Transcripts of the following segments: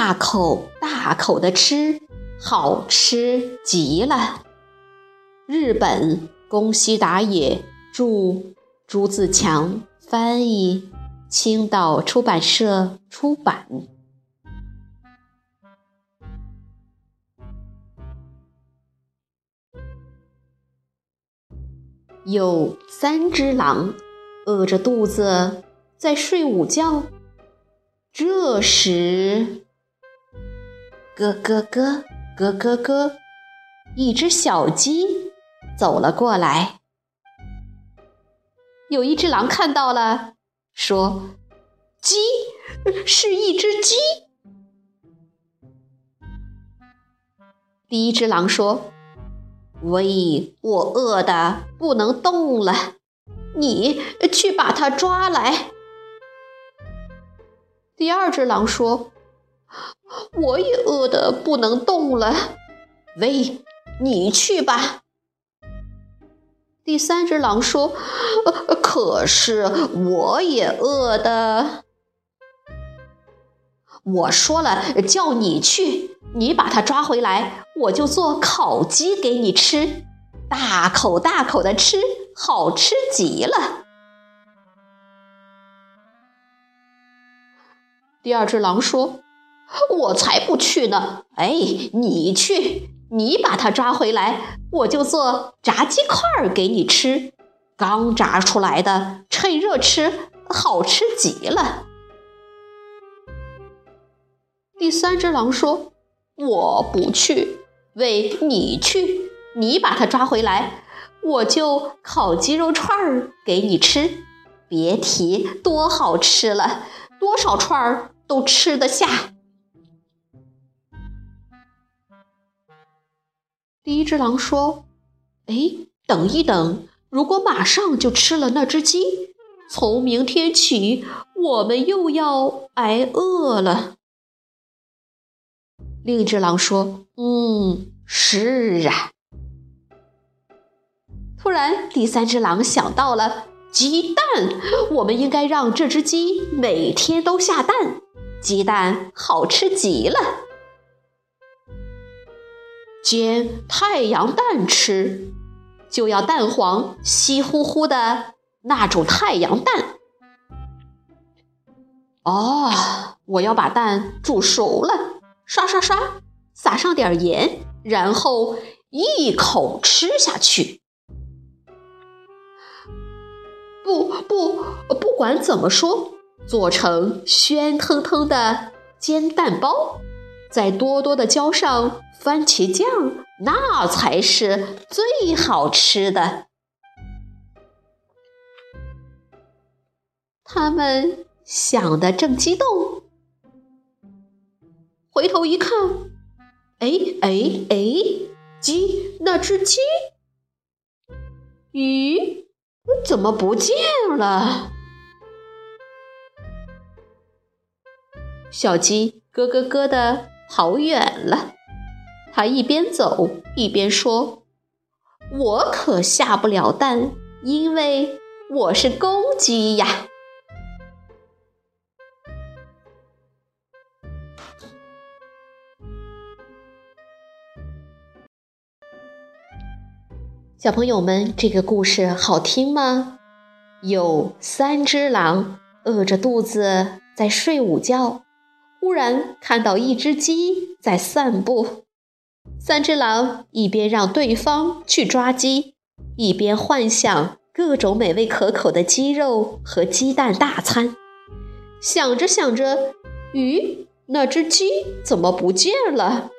大口大口的吃，好吃极了。日本宫西达也著，朱自强翻译，青岛出版社出版。有三只狼，饿着肚子在睡午觉。这时，咯咯咯，咯咯咯，一只小鸡走了过来。有一只狼看到了，说：“鸡是一只鸡。”第一只狼说：“喂，我饿的不能动了，你去把它抓来。”第二只狼说。我也饿得不能动了，喂，你去吧。第三只狼说：“可是我也饿的。”我说了，叫你去，你把它抓回来，我就做烤鸡给你吃，大口大口的吃，好吃极了。第二只狼说。我才不去呢！哎，你去，你把它抓回来，我就做炸鸡块儿给你吃，刚炸出来的，趁热吃，好吃极了。第三只狼说：“我不去，喂，你去，你把它抓回来，我就烤鸡肉串儿给你吃，别提多好吃了，多少串儿都吃得下。”第一只狼说：“哎，等一等，如果马上就吃了那只鸡，从明天起我们又要挨饿了。”另一只狼说：“嗯，是啊。”突然，第三只狼想到了鸡蛋，我们应该让这只鸡每天都下蛋，鸡蛋好吃极了。煎太阳蛋吃，就要蛋黄稀乎乎的那种太阳蛋。哦，我要把蛋煮熟了，刷刷刷，撒上点盐，然后一口吃下去。不不，不管怎么说，做成鲜腾腾的煎蛋包。再多多的浇上番茄酱，那才是最好吃的。他们想的正激动，回头一看，哎哎哎，鸡，那只鸡，鱼怎么不见了？小鸡咯咯咯的。跑远了，他一边走一边说：“我可下不了蛋，因为我是公鸡呀。”小朋友们，这个故事好听吗？有三只狼饿着肚子在睡午觉，忽然看到一只鸡在散步。三只狼一边让对方去抓鸡，一边幻想各种美味可口的鸡肉和鸡蛋大餐。想着想着，咦，那只鸡怎么不见了？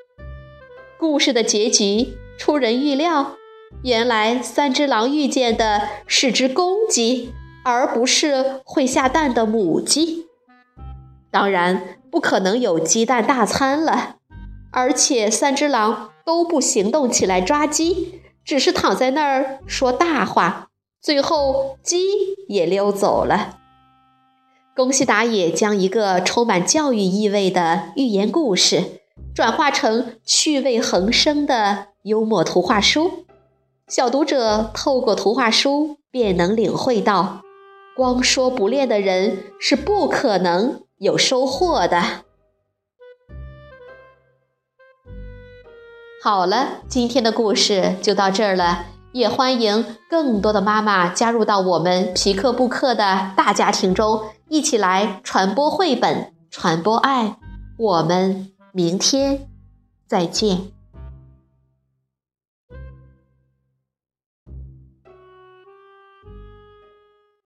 故事的结局出人意料，原来三只狼遇见的是只公鸡，而不是会下蛋的母鸡。当然，不可能有鸡蛋大餐了。而且三只狼都不行动起来抓鸡，只是躺在那儿说大话。最后，鸡也溜走了。宫西达也将一个充满教育意味的寓言故事，转化成趣味横生的幽默图画书。小读者透过图画书，便能领会到，光说不练的人是不可能有收获的。好了，今天的故事就到这儿了。也欢迎更多的妈妈加入到我们皮克布克的大家庭中，一起来传播绘本，传播爱。我们明天再见。